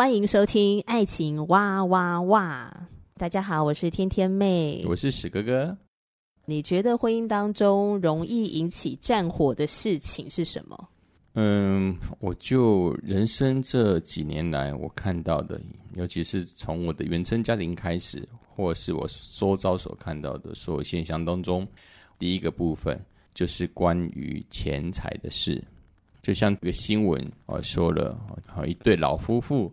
欢迎收听《爱情哇哇哇》。大家好，我是天天妹，我是史哥哥。你觉得婚姻当中容易引起战火的事情是什么？嗯，我就人生这几年来我看到的，尤其是从我的原生家庭开始，或是我周遭所看到的所有现象当中，第一个部分就是关于钱财的事。就像这个新闻我说了，一对老夫妇。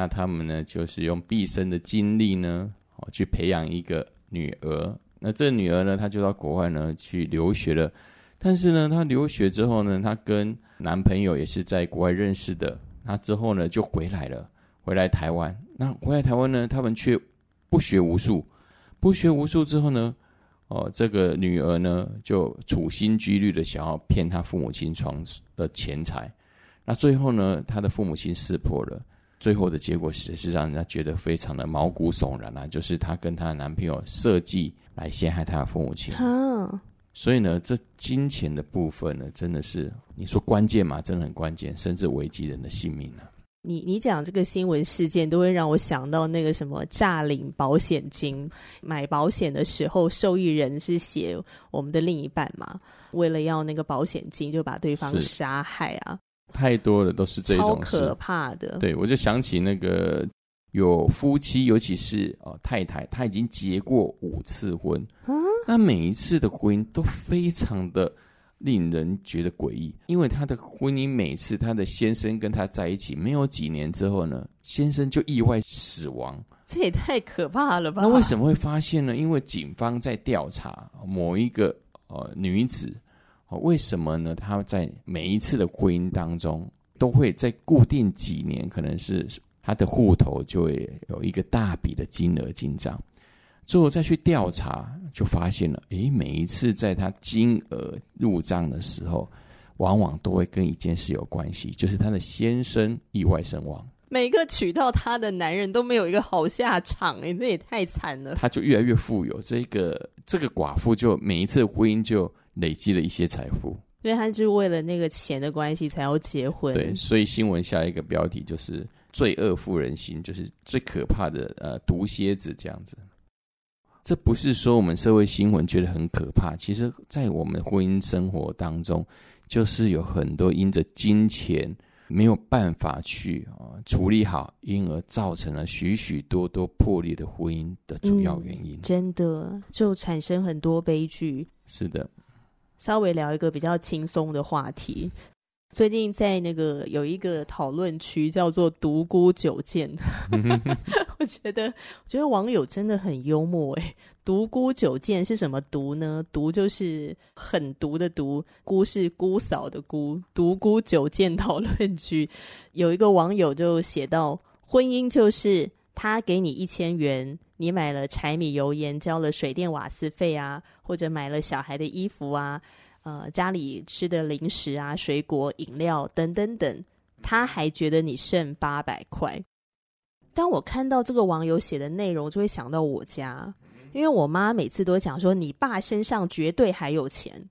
那他们呢，就是用毕生的精力呢，哦，去培养一个女儿。那这女儿呢，她就到国外呢去留学了。但是呢，她留学之后呢，她跟男朋友也是在国外认识的。那之后呢，就回来了，回来台湾。那回来台湾呢，他们却不学无术，不学无术之后呢，哦，这个女儿呢，就处心积虑的想要骗她父母亲床的钱财。那最后呢，她的父母亲识破了。最后的结果是是让人家觉得非常的毛骨悚然啊！就是她跟她的男朋友设计来陷害她的父母亲。啊，所以呢，这金钱的部分呢，真的是你说关键嘛，真的很关键，甚至危及人的性命呢。你你讲这个新闻事件，都会让我想到那个什么诈领保险金，买保险的时候受益人是写我们的另一半嘛，为了要那个保险金，就把对方杀害啊。太多的都是这种事，可怕的。对，我就想起那个有夫妻，尤其是哦太太，她已经结过五次婚，啊，那每一次的婚姻都非常的令人觉得诡异，因为她的婚姻每次她的先生跟她在一起没有几年之后呢，先生就意外死亡，这也太可怕了吧？那为什么会发现呢？因为警方在调查某一个呃女子。为什么呢？他在每一次的婚姻当中，都会在固定几年，可能是他的户头就会有一个大笔的金额进账。最后再去调查，就发现了，诶，每一次在他金额入账的时候，往往都会跟一件事有关系，就是他的先生意外身亡。每个娶到她的男人都没有一个好下场，诶，那也太惨了。他就越来越富有，这个这个寡妇就每一次婚姻就。累积了一些财富，所以他就是为了那个钱的关系才要结婚。对，所以新闻下一个标题就是“罪恶妇人心”，就是最可怕的呃毒蝎子这样子。这不是说我们社会新闻觉得很可怕，其实在我们婚姻生活当中，就是有很多因着金钱没有办法去啊、呃、处理好，因而造成了许许多多破裂的婚姻的主要原因。嗯、真的就产生很多悲剧。是的。稍微聊一个比较轻松的话题。最近在那个有一个讨论区叫做“独孤九剑”，我觉得我觉得网友真的很幽默诶。独孤九剑是什么独呢？独就是很独的独，孤是姑嫂的孤。独孤九剑讨论区有一个网友就写到：婚姻就是他给你一千元。你买了柴米油盐，交了水电瓦斯费啊，或者买了小孩的衣服啊，呃，家里吃的零食啊、水果、饮料等等等，他还觉得你剩八百块。当我看到这个网友写的内容，就会想到我家，因为我妈每次都讲说，你爸身上绝对还有钱，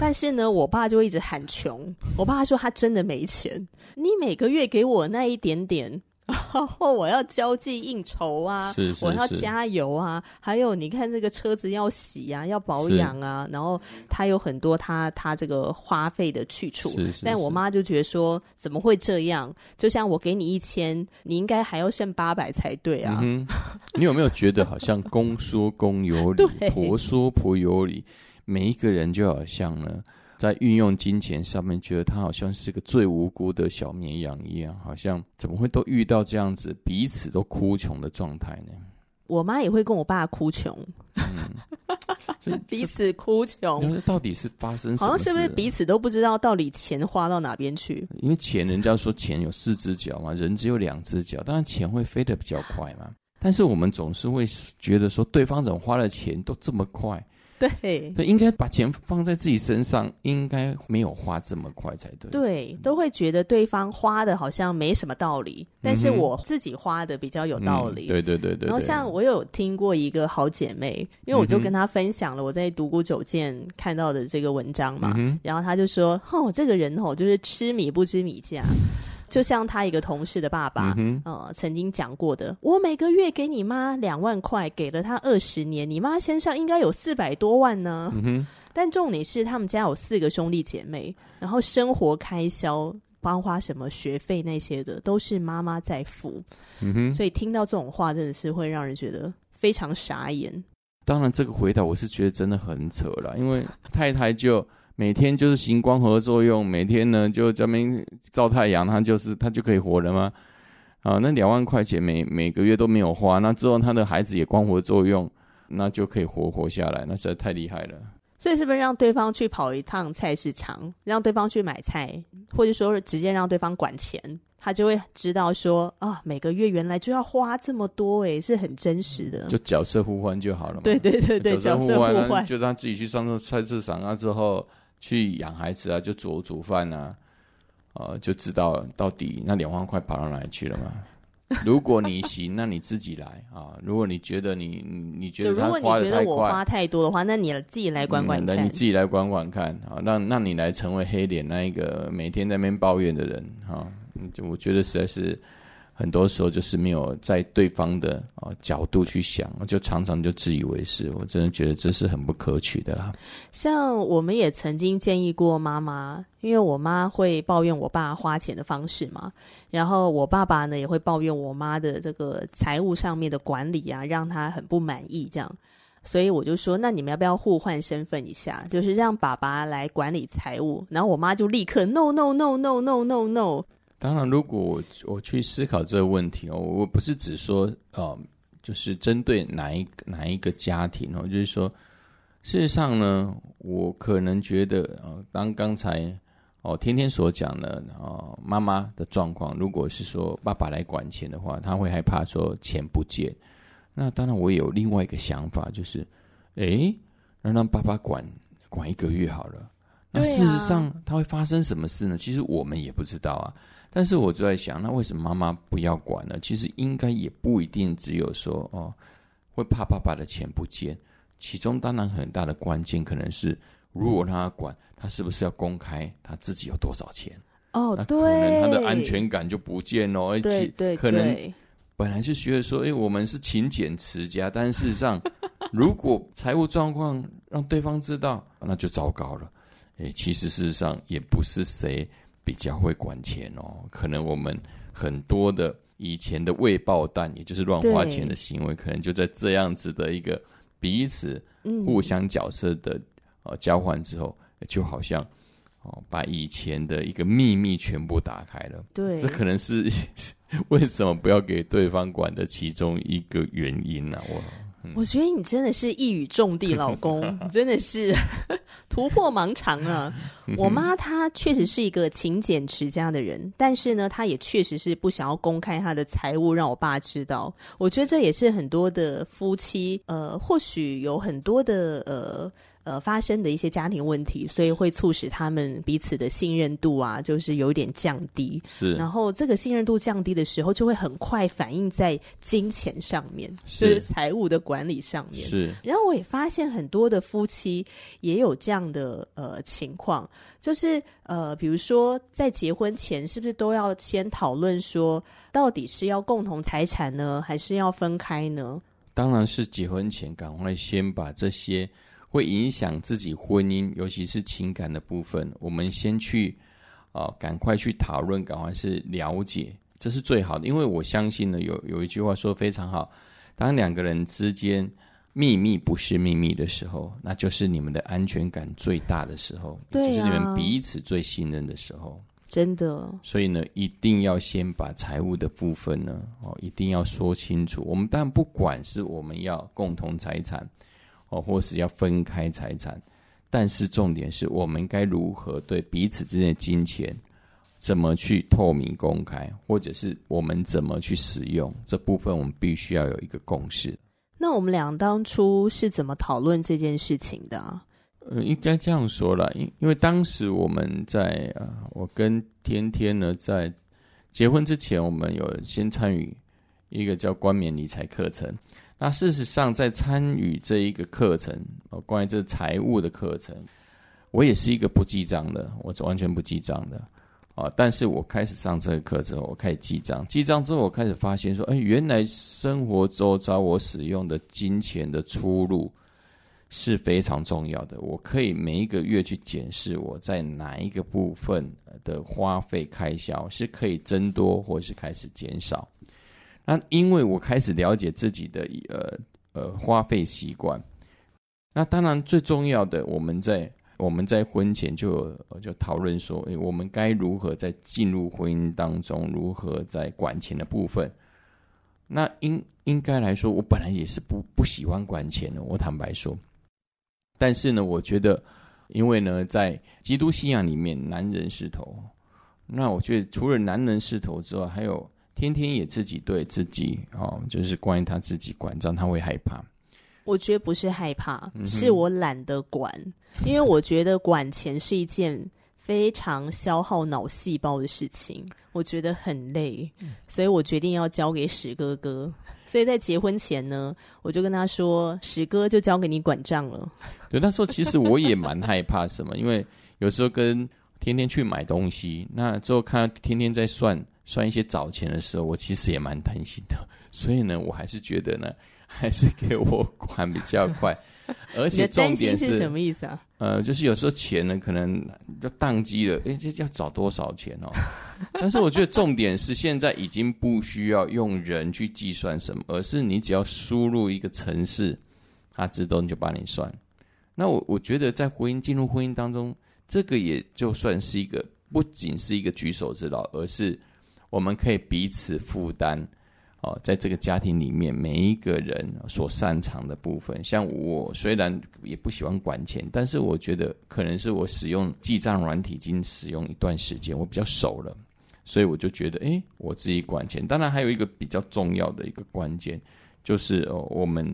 但是呢，我爸就一直喊穷。我爸说他真的没钱，你每个月给我那一点点。然后我要交际应酬啊，是是是，我要加油啊，还有你看这个车子要洗啊，要保养啊，然后他有很多他他这个花费的去处。但我妈就觉得说，怎么会这样？就像我给你一千，你应该还要剩八百才对啊。嗯，你有没有觉得好像公说公有理，婆说婆有理？每一个人就好像呢。在运用金钱上面，觉得他好像是个最无辜的小绵羊一样，好像怎么会都遇到这样子彼此都哭穷的状态呢？我妈也会跟我爸哭穷，嗯、彼此哭穷。到底是发生什么？好像是不是彼此都不知道到底钱花到哪边去？因为钱，人家说钱有四只脚嘛，人只有两只脚，当然钱会飞得比较快嘛。但是我们总是会觉得说，对方怎么花的钱都这么快？对，对，应该把钱放在自己身上，应该没有花这么快才对。对，都会觉得对方花的好像没什么道理，但是我自己花的比较有道理。嗯、对对对对，对。然后像我有听过一个好姐妹，因为我就跟她分享了我在独孤九剑看到的这个文章嘛，嗯、然后她就说：“哦，这个人哦，就是吃米不知米价。”就像他一个同事的爸爸，嗯、呃，曾经讲过的，我每个月给你妈两万块，给了他二十年，你妈身上应该有四百多万呢。嗯、但重点是，他们家有四个兄弟姐妹，然后生活开销，包括什么学费那些的，都是妈妈在付。嗯、所以听到这种话，真的是会让人觉得非常傻眼。当然，这个回答我是觉得真的很扯了，因为太太就。每天就是行光合作用，每天呢就这边照太阳，他就是他就可以活了吗？啊，那两万块钱每每个月都没有花，那之后他的孩子也光合作用，那就可以活活下来，那实在太厉害了。所以是不是让对方去跑一趟菜市场，让对方去买菜，或者说直接让对方管钱，他就会知道说啊，每个月原来就要花这么多，诶，是很真实的。就角色互换就好了嘛。对对对对，角色互换，互换就让自己去上菜市场啊，之后。去养孩子啊，就煮煮饭啊，呃，就知道到底那两万块跑到哪里去了嘛。如果你行，那你自己来啊。如果你觉得你你觉得他花得太快，如果你觉得我花太多的话，那你自己来管管看。那、嗯、你自己来管管看啊，让让你来成为黑脸那一个每天在那边抱怨的人啊。就我觉得实在是。很多时候就是没有在对方的啊角度去想，就常常就自以为是。我真的觉得这是很不可取的啦。像我们也曾经建议过妈妈，因为我妈会抱怨我爸花钱的方式嘛，然后我爸爸呢也会抱怨我妈的这个财务上面的管理啊，让他很不满意。这样，所以我就说，那你们要不要互换身份一下，就是让爸爸来管理财务，然后我妈就立刻 no no no no no no no。当然，如果我我去思考这个问题哦，我不是只说哦，就是针对哪一哪一个家庭哦，就是说，事实上呢，我可能觉得哦，当刚才哦天天所讲的哦，妈妈的状况，如果是说爸爸来管钱的话，他会害怕说钱不见。那当然，我有另外一个想法，就是，诶，让让爸爸管管一个月好了。那事实上，他会发生什么事呢？其实我们也不知道啊。但是我就在想，那为什么妈妈不要管呢？其实应该也不一定只有说哦，会怕爸爸的钱不见。其中当然很大的关键可能是，如果让他管，他是不是要公开他自己有多少钱？哦，那可能他的安全感就不见哦。而且可能本来就觉得说，哎，我们是勤俭持家，但事实上，如果财务状况让对方知道，那就糟糕了。哎，其实事实上也不是谁。比较会管钱哦，可能我们很多的以前的未爆弹，也就是乱花钱的行为，可能就在这样子的一个彼此互相角色的呃交换之后，就好像哦把以前的一个秘密全部打开了。对，这可能是 为什么不要给对方管的其中一个原因呢、啊？我。我觉得你真的是一语中的，老公，真的是突破盲肠啊！我妈她确实是一个勤俭持家的人，但是呢，她也确实是不想要公开她的财务让我爸知道。我觉得这也是很多的夫妻，呃，或许有很多的呃。呃，发生的一些家庭问题，所以会促使他们彼此的信任度啊，就是有点降低。是，然后这个信任度降低的时候，就会很快反映在金钱上面，是，就是财务的管理上面。是。然后我也发现很多的夫妻也有这样的呃情况，就是呃，比如说在结婚前，是不是都要先讨论说，到底是要共同财产呢，还是要分开呢？当然是结婚前，赶快先把这些。会影响自己婚姻，尤其是情感的部分。我们先去啊、呃，赶快去讨论，赶快是了解，这是最好的。因为我相信呢，有有一句话说非常好：当两个人之间秘密不是秘密的时候，那就是你们的安全感最大的时候，就是你们彼此最信任的时候。真的。所以呢，一定要先把财务的部分呢，哦，一定要说清楚。我们当然不管是我们要共同财产，哦，或是要分开财产，但是重点是我们该如何对彼此之间的金钱，怎么去透明公开，或者是我们怎么去使用这部分，我们必须要有一个共识。那我们俩当初是怎么讨论这件事情的？呃，应该这样说了，因因为当时我们在啊、呃，我跟天天呢在结婚之前，我们有先参与一个叫冠冕理财课程。那事实上，在参与这一个课程，哦，关于这财务的课程，我也是一个不记账的，我是完全不记账的。啊！但是我开始上这个课之后，我开始记账。记账之后，我开始发现说，哎，原来生活周遭我使用的金钱的出入是非常重要的。我可以每一个月去检视我在哪一个部分的花费开销是可以增多，或是开始减少。那因为我开始了解自己的呃呃花费习惯。那当然最重要的，我们在。我们在婚前就就讨论说，诶，我们该如何在进入婚姻当中，如何在管钱的部分？那应应该来说，我本来也是不不喜欢管钱的，我坦白说。但是呢，我觉得，因为呢，在基督信仰里面，男人是头。那我觉得，除了男人是头之外，还有天天也自己对自己，哦，就是关于他自己管账，他会害怕。我觉得不是害怕，是我懒得管，嗯、因为我觉得管钱是一件非常消耗脑细胞的事情，我觉得很累，所以我决定要交给史哥哥。所以在结婚前呢，我就跟他说：“史哥就交给你管账了。”对，那时候其实我也蛮害怕什么，因为有时候跟天天去买东西，那之后看到天天在算算一些早钱的时候，我其实也蛮担心的。所以呢，我还是觉得呢。还是给我管比较快，而且重点是，是什么意思啊？呃，就是有时候钱呢，可能就宕机了，哎，这要找多少钱哦？但是我觉得重点是，现在已经不需要用人去计算什么，而是你只要输入一个城市，它自动就帮你算。那我我觉得在婚姻进入婚姻当中，这个也就算是一个，不仅是一个举手之劳，而是我们可以彼此负担。哦，在这个家庭里面，每一个人所擅长的部分，像我虽然也不喜欢管钱，但是我觉得可能是我使用记账软体已经使用一段时间，我比较熟了，所以我就觉得，诶，我自己管钱。当然，还有一个比较重要的一个关键，就是哦，我们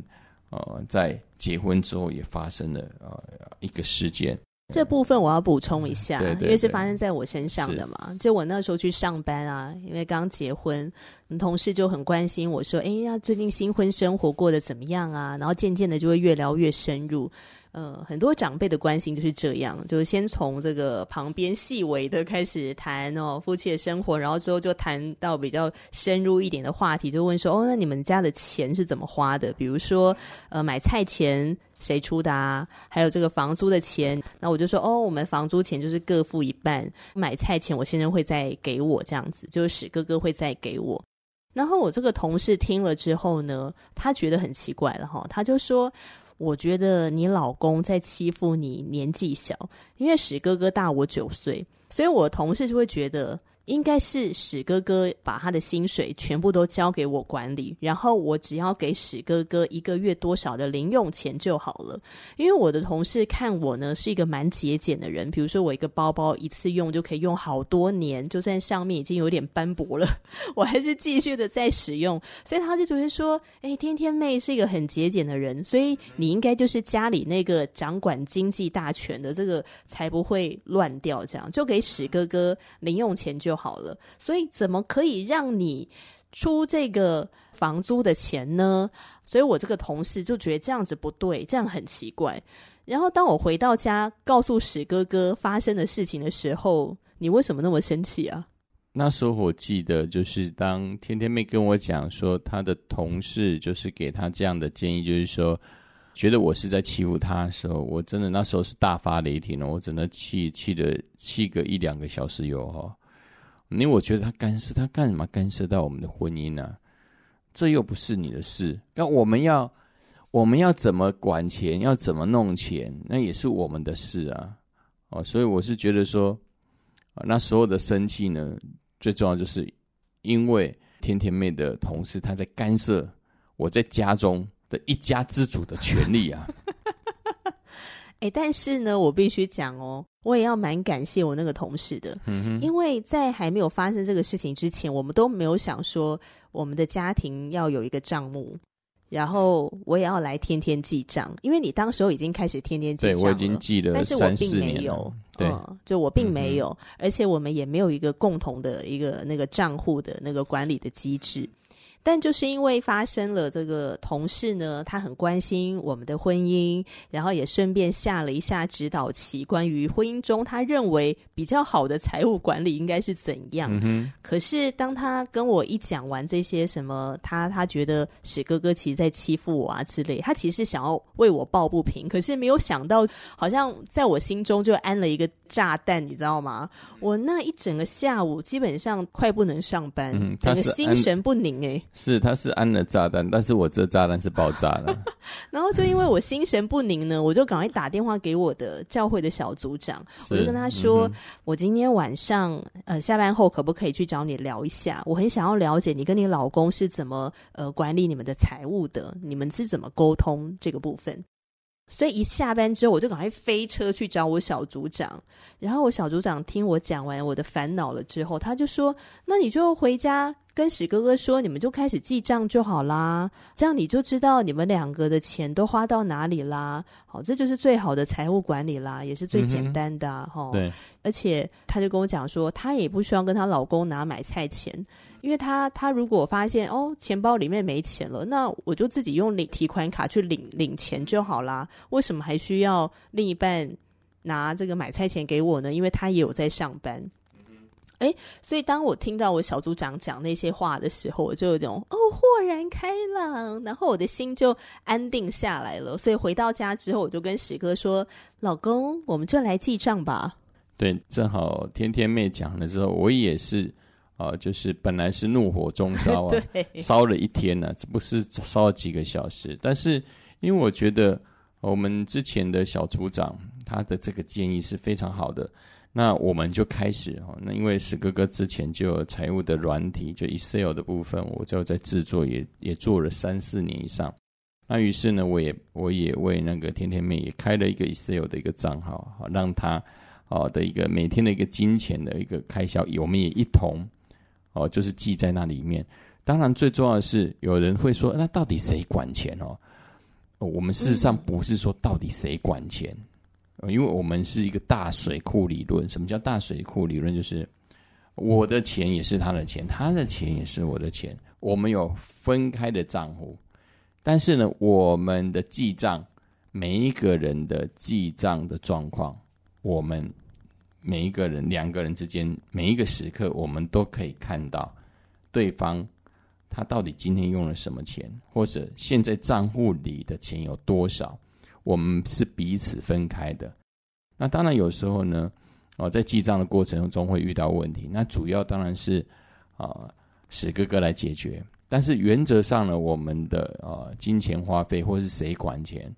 呃在结婚之后也发生了呃一个事件。这部分我要补充一下，对对对，因为是发生在我身上的嘛。就我那时候去上班啊，因为刚结婚，同事就很关心我说：“哎呀，最近新婚生活过得怎么样啊？”然后渐渐的就会越聊越深入。呃，很多长辈的关心就是这样，就是先从这个旁边细微的开始谈哦，夫妻的生活，然后之后就谈到比较深入一点的话题，就问说：“哦，那你们家的钱是怎么花的？比如说，呃，买菜钱谁出的啊？还有这个房租的钱。”那我就说：“哦，我们房租钱就是各付一半，买菜钱我先生会再给我这样子，就是史哥哥会再给我。”然后我这个同事听了之后呢，他觉得很奇怪了哈，他就说。我觉得你老公在欺负你年纪小，因为史哥哥大我九岁，所以我同事就会觉得。应该是史哥哥把他的薪水全部都交给我管理，然后我只要给史哥哥一个月多少的零用钱就好了。因为我的同事看我呢是一个蛮节俭的人，比如说我一个包包一次用就可以用好多年，就算上面已经有点斑驳了，我还是继续的在使用。所以他就觉得说：“哎，天天妹是一个很节俭的人，所以你应该就是家里那个掌管经济大权的，这个才不会乱掉。这样就给史哥哥零用钱就好。”了，所以怎么可以让你出这个房租的钱呢？所以我这个同事就觉得这样子不对，这样很奇怪。然后当我回到家告诉史哥哥发生的事情的时候，你为什么那么生气啊？那时候我记得，就是当天天妹跟我讲说，他的同事就是给他这样的建议，就是说觉得我是在欺负他的时候，我真的那时候是大发雷霆了，我真的气气的气个一两个小时有哈。你我觉得他干涉，他干什么干涉到我们的婚姻呢？这又不是你的事。那我们要，我们要怎么管钱，要怎么弄钱，那也是我们的事啊。哦，所以我是觉得说，啊，那所有的生气呢，最重要就是因为甜甜妹的同事他在干涉我在家中的一家之主的权利啊。哎、欸，但是呢，我必须讲哦，我也要蛮感谢我那个同事的，嗯，因为在还没有发生这个事情之前，我们都没有想说我们的家庭要有一个账目，然后我也要来天天记账，因为你当时候已经开始天天记账了，对，我已经记了三四年了，但是我并没有，对、嗯，就我并没有、嗯，而且我们也没有一个共同的一个那个账户的那个管理的机制。但就是因为发生了这个同事呢，他很关心我们的婚姻，然后也顺便下了一下指导棋，关于婚姻中他认为比较好的财务管理应该是怎样。嗯、可是当他跟我一讲完这些什么，他他觉得史哥哥其实在欺负我啊之类，他其实想要为我抱不平，可是没有想到，好像在我心中就安了一个炸弹，你知道吗？我那一整个下午基本上快不能上班，嗯、整个心神不宁哎、欸。是，他是安了炸弹，但是我这炸弹是爆炸了。然后就因为我心神不宁呢，我就赶快打电话给我的教会的小组长，我就跟他说、嗯，我今天晚上呃下班后可不可以去找你聊一下？我很想要了解你跟你老公是怎么呃管理你们的财务的，你们是怎么沟通这个部分。所以一下班之后，我就赶快飞车去找我小组长。然后我小组长听我讲完我的烦恼了之后，他就说：“那你就回家跟史哥哥说，你们就开始记账就好啦。这样你就知道你们两个的钱都花到哪里啦。好，这就是最好的财务管理啦，也是最简单的哈、啊。对，而且他就跟我讲说，他也不需要跟他老公拿买菜钱。”因为他他如果发现哦钱包里面没钱了，那我就自己用领提款卡去领领钱就好啦。为什么还需要另一半拿这个买菜钱给我呢？因为他也有在上班。哎，所以当我听到我小组长讲那些话的时候，我就有种哦豁然开朗，然后我的心就安定下来了。所以回到家之后，我就跟史哥说：“老公，我们就来记账吧。”对，正好天天妹讲的时候，我也是。啊，就是本来是怒火中烧啊，烧了一天呢、啊，这不是烧了几个小时。但是，因为我觉得我们之前的小组长他的这个建议是非常好的，那我们就开始哈。那因为史哥哥之前就有财务的软体，就 Excel 的部分，我就在制作也，也也做了三四年以上。那于是呢，我也我也为那个甜甜妹也开了一个 Excel 的一个账号，好让他好的一个每天的一个金钱的一个开销，我们也一同。哦，就是记在那里面。当然，最重要的是，有人会说，那到底谁管钱哦？我们事实上不是说到底谁管钱，因为我们是一个大水库理论。什么叫大水库理论？就是我的钱也是他的钱，他的钱也是我的钱。我们有分开的账户，但是呢，我们的记账，每一个人的记账的状况，我们。每一个人、两个人之间，每一个时刻，我们都可以看到对方他到底今天用了什么钱，或者现在账户里的钱有多少。我们是彼此分开的。那当然有时候呢，哦，在记账的过程中会遇到问题。那主要当然是啊，史哥哥来解决。但是原则上呢，我们的呃金钱花费或是谁管钱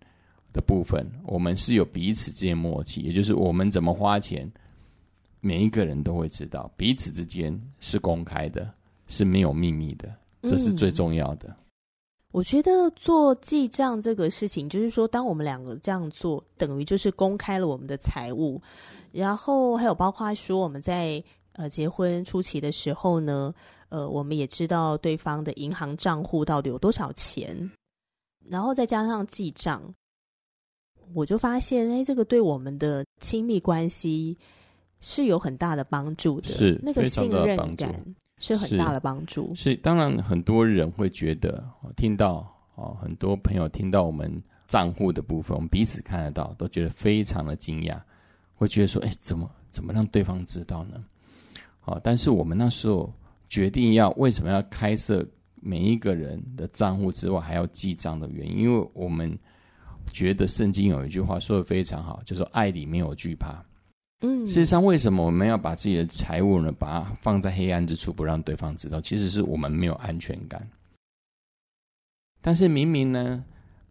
的部分，我们是有彼此之间默契，也就是我们怎么花钱。每一个人都会知道，彼此之间是公开的，是没有秘密的，这是最重要的。嗯，我觉得做记账这个事情，就是说，当我们两个这样做，等于就是公开了我们的财务。然后还有包括说，我们在呃结婚初期的时候呢，呃，我们也知道对方的银行账户到底有多少钱，然后再加上记账，我就发现，哎，这个对我们的亲密关系。是有很大的帮助的，是那个信任感是很大的帮助。是，是当然，很多人会觉得，听到哦，很多朋友听到我们账户的部分，我们彼此看得到，都觉得非常的惊讶，会觉得说，哎，怎么怎么让对方知道呢？好，但是我们那时候决定要为什么要开设每一个人的账户之外，还要记账的原因，因为我们觉得圣经有一句话说的非常好，就是说爱里没有惧怕。嗯，事实上，为什么我们要把自己的财务呢，把它放在黑暗之处，不让对方知道？其实是我们没有安全感。但是明明呢，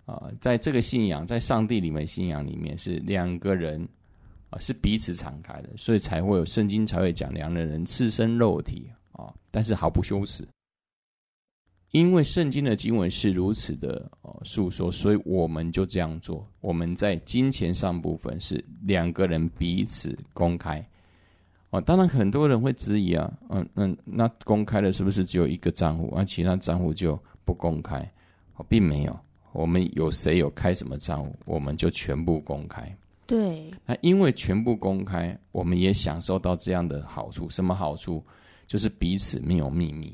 啊、在这个信仰，在上帝里面信仰里面，是两个人啊，是彼此敞开的，所以才会有圣经才会讲两个人赤身肉体啊，但是毫不羞耻。因为圣经的经文是如此的哦诉说，所以我们就这样做。我们在金钱上部分是两个人彼此公开哦。当然很多人会质疑啊，嗯嗯，那公开的是不是只有一个账户，而其他账户就不公开？哦，并没有，我们有谁有开什么账户，我们就全部公开。对，那因为全部公开，我们也享受到这样的好处。什么好处？就是彼此没有秘密。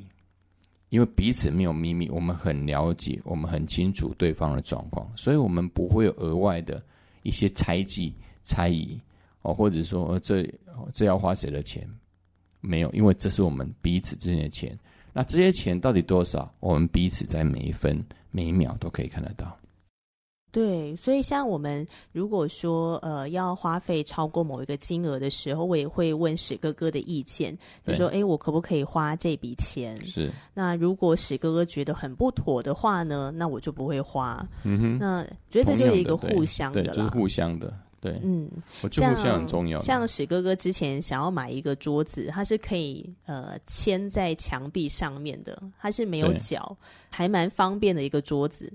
因为彼此没有秘密，我们很了解，我们很清楚对方的状况，所以我们不会有额外的一些猜忌、猜疑哦，或者说这这要花谁的钱？没有，因为这是我们彼此之间的钱。那这些钱到底多少？我们彼此在每一分每一秒都可以看得到。对，所以像我们如果说呃要花费超过某一个金额的时候，我也会问史哥哥的意见，就说哎，我可不可以花这笔钱？是。那如果史哥哥觉得很不妥的话呢，那我就不会花。嗯哼。那觉得这就是一个互相的，对，对，就是互相的。对，嗯，我觉得互相很重要。像史哥哥之前想要买一个桌子，它是可以呃牵在墙壁上面的，它是没有脚，还蛮方便的一个桌子。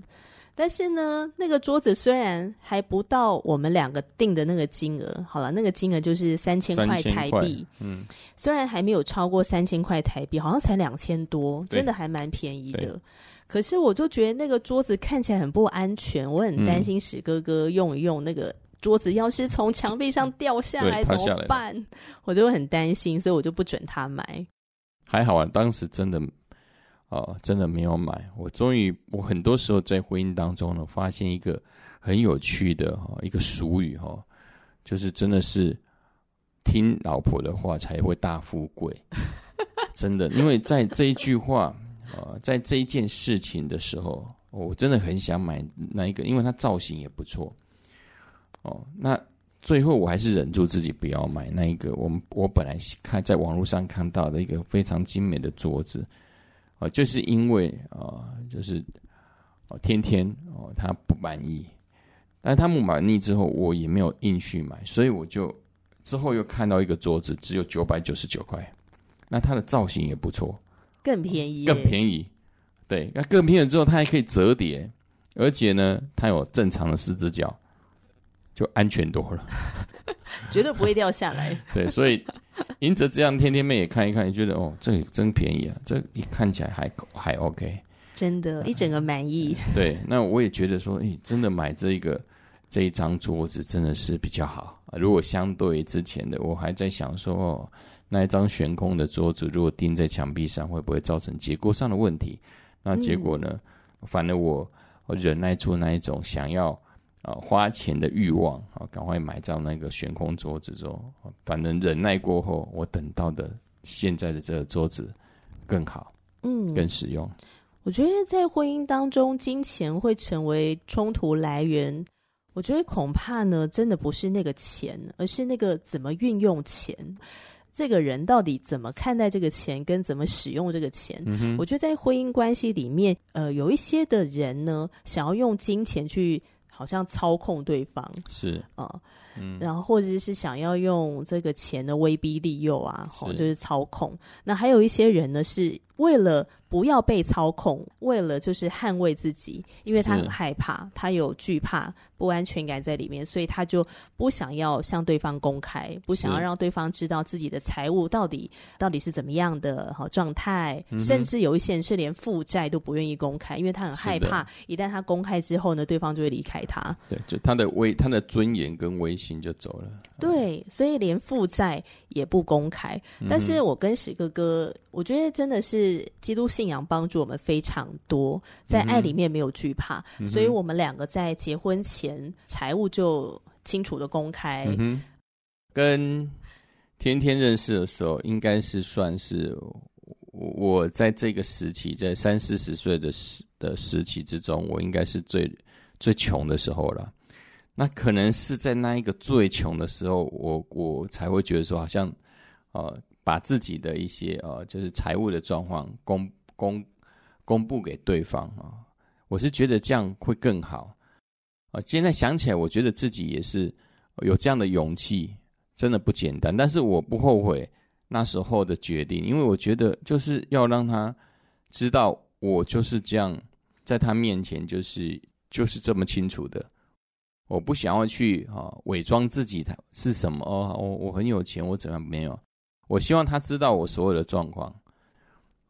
但是呢，那个桌子虽然还不到我们两个定的那个金额，好了，那个金额就是三千块台币。嗯，虽然还没有超过三千块台币，好像才两千多，真的还蛮便宜的。可是我就觉得那个桌子看起来很不安全，我很担心史哥哥用一用那个桌子，要是从墙壁上掉下来怎么办？我就会很担心，所以我就不准他买。还好啊，当时真的。哦，真的没有买。我终于，我很多时候在婚姻当中呢，发现一个很有趣的哈一个俗语哈，就是真的是听老婆的话才会大富贵。真的，因为在这一句话啊，在这一件事情的时候，我真的很想买那一个，因为它造型也不错。哦，那最后我还是忍住自己不要买那一个。我们我本来看在网络上看到的一个非常精美的桌子。啊，就是因为啊，就是哦，天天哦，他不满意，但他不满意之后，我也没有硬去买，所以我就之后又看到一个桌子，只有九百九十九块，那它的造型也不错，更便宜，更便宜，对，那更便宜之后，它还可以折叠，而且呢，它有正常的四只脚，就安全多了，绝对不会掉下来，对，所以。因着这样，天天妹也看一看，也觉得哦，这真便宜啊！这一看起来还还 OK，真的，一整个满意。对，那我也觉得说，诶，真的买这个这一张桌子真的是比较好。如果相对之前的，我还在想说，哦，那一张悬空的桌子，如果钉在墙壁上，会不会造成结构上的问题？那结果呢？嗯、反正我我忍耐住那一种想要。啊，花钱的欲望啊，赶快买到那个悬空桌子之后，反正忍耐过后，我等到的现在的这个桌子更好，嗯，更实用。我觉得在婚姻当中，金钱会成为冲突来源。我觉得恐怕呢，真的不是那个钱，而是那个怎么运用钱。这个人到底怎么看待这个钱，跟怎么使用这个钱？嗯。我觉得在婚姻关系里面，呃，有一些的人呢，想要用金钱去。好像操控对方是啊，嗯，然后或者是想要用这个钱的威逼利诱啊，好，就是操控。那还有一些人呢，是为了。不要被操控，为了就是捍卫自己，因为他很害怕，他有惧怕、不安全感在里面，所以他就不想要向对方公开，不想要让对方知道自己的财务到底到底是怎么样的好状态，嗯，甚至有一些人是连负债都不愿意公开，因为他很害怕，一旦他公开之后呢，对方就会离开他。对，就他的威，他的尊严跟威信就走了。对，所以连负债也不公开。但是我跟史哥哥，我觉得真的是基督信。信仰帮助我们非常多，在爱里面没有惧怕，嗯、所以我们两个在结婚前财务就清楚的公开。嗯、跟天天认识的时候，应该是算是我在这个时期，在三四十岁的时的时期之中，我应该是最最穷的时候了。那可能是在那一个最穷的时候，我我才会觉得说，好像呃，把自己的一些呃，就是财务的状况公。公公布给对方啊，我是觉得这样会更好啊。现在想起来，我觉得自己也是有这样的勇气真的不简单。但是我不后悔那时候的决定，因为我觉得就是要让他知道，我就是这样，在他面前就是就是这么清楚的。我不想要去啊伪装自己的是什么哦，我我很有钱，我怎样没有？我希望他知道我所有的状况。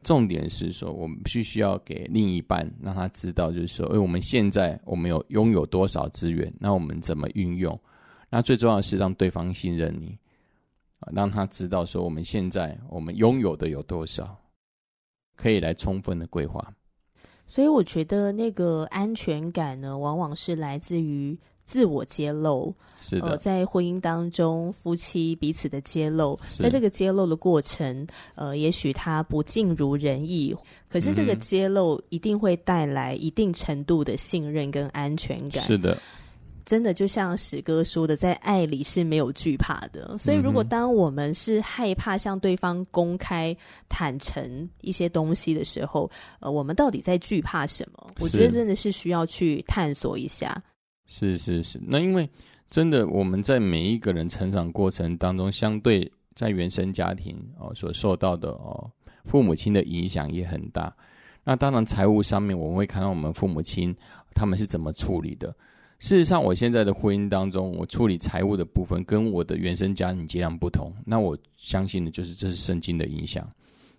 重点是说，我们必须要给另一半让他知道，就是说，哎，我们现在我们有拥有多少资源，那我们怎么运用？那最重要的是让对方信任你，让他知道说，我们现在我们拥有的有多少，可以来充分的规划。所以我觉得那个安全感呢，往往是来自于。自我揭露是的，呃，在婚姻当中，夫妻彼此的揭露，在这个揭露的过程，呃，也许他不尽如人意，可是这个揭露一定会带来一定程度的信任跟安全感。是的，真的就像史哥说的，在爱里是没有惧怕的。所以，如果当我们是害怕向对方公开坦诚一些东西的时候，呃，我们到底在惧怕什么？我觉得真的是需要去探索一下。是是是，那因为真的我们在每一个人成长过程当中，相对在原生家庭哦所受到的哦父母亲的影响也很大。那当然财务上面我们会看到我们父母亲他们是怎么处理的。事实上，我现在的婚姻当中，我处理财务的部分跟我的原生家庭截然不同。那我相信的就是这是圣经的影响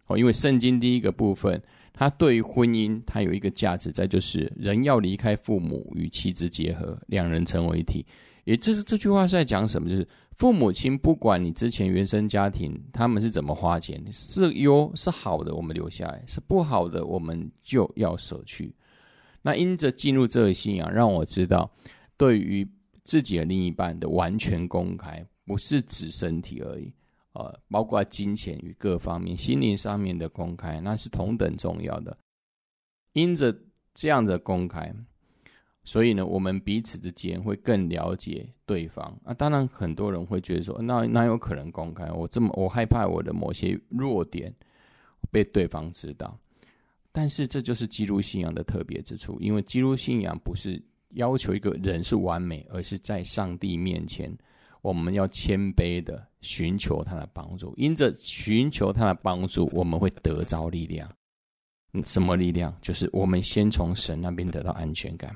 哦，因为圣经第一个部分。他对于婚姻，他有一个价值在，就是人要离开父母与妻子结合，两人成为一体。也就是这句话是在讲什么？就是父母亲不管你之前原生家庭他们是怎么花钱，是优是好的，我们留下来；是不好的，我们就要舍去。那因着进入这个信仰，让我知道，对于自己的另一半的完全公开，不是指身体而已。呃，包括金钱与各方面心灵上面的公开，那是同等重要的。因着这样的公开，所以呢，我们彼此之间会更了解对方。啊，当然很多人会觉得说，那那有可能公开？我这么我害怕我的某些弱点被对方知道。但是这就是基督信仰的特别之处，因为基督信仰不是要求一个人是完美，而是在上帝面前。我们要谦卑的寻求他的帮助，因着寻求他的帮助，我们会得着力量。什么力量？就是我们先从神那边得到安全感，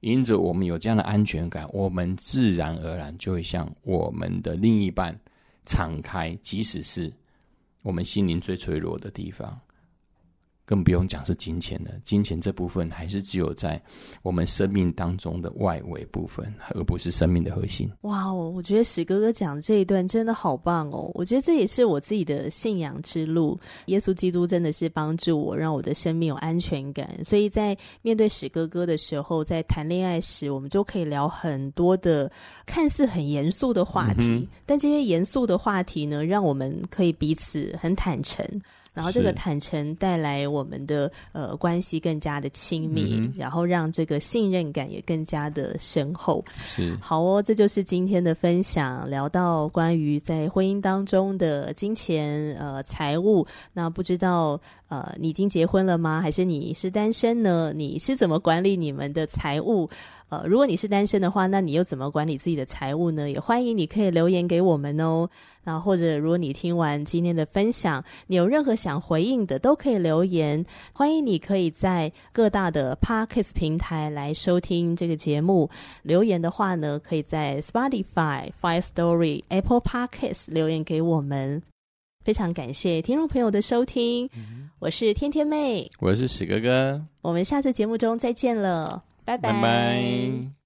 因着我们有这样的安全感，我们自然而然就会向我们的另一半敞开，即使是我们心灵最脆弱的地方。更不用讲是金钱了，金钱这部分还是只有在我们生命当中的外围部分，而不是生命的核心。哇哦，我觉得史哥哥讲这一段真的好棒哦！我觉得这也是我自己的信仰之路。耶稣基督真的是帮助我，让我的生命有安全感。所以在面对史哥哥的时候，在谈恋爱时，我们就可以聊很多的看似很严肃的话题，嗯、但这些严肃的话题呢，让我们可以彼此很坦诚。然后这个坦诚带来我们的呃关系更加的亲密，嗯，然后让这个信任感也更加的深厚。是好哦，这就是今天的分享，聊到关于在婚姻当中的金钱呃财务。那不知道呃你已经结婚了吗？还是你是单身呢？你是怎么管理你们的财务？呃，如果你是单身的话，那你又怎么管理自己的财务呢？也欢迎你可以留言给我们哦。那或者如果你听完今天的分享，你有任何想回应的，都可以留言。欢迎你可以在各大的 Podcast 平台来收听这个节目。留言的话呢，可以在 Spotify、Fire Story、Apple Podcasts 留言给我们。非常感谢听众朋友的收听，嗯，我是天天妹，我是史哥哥，我们下次节目中再见了。拜拜。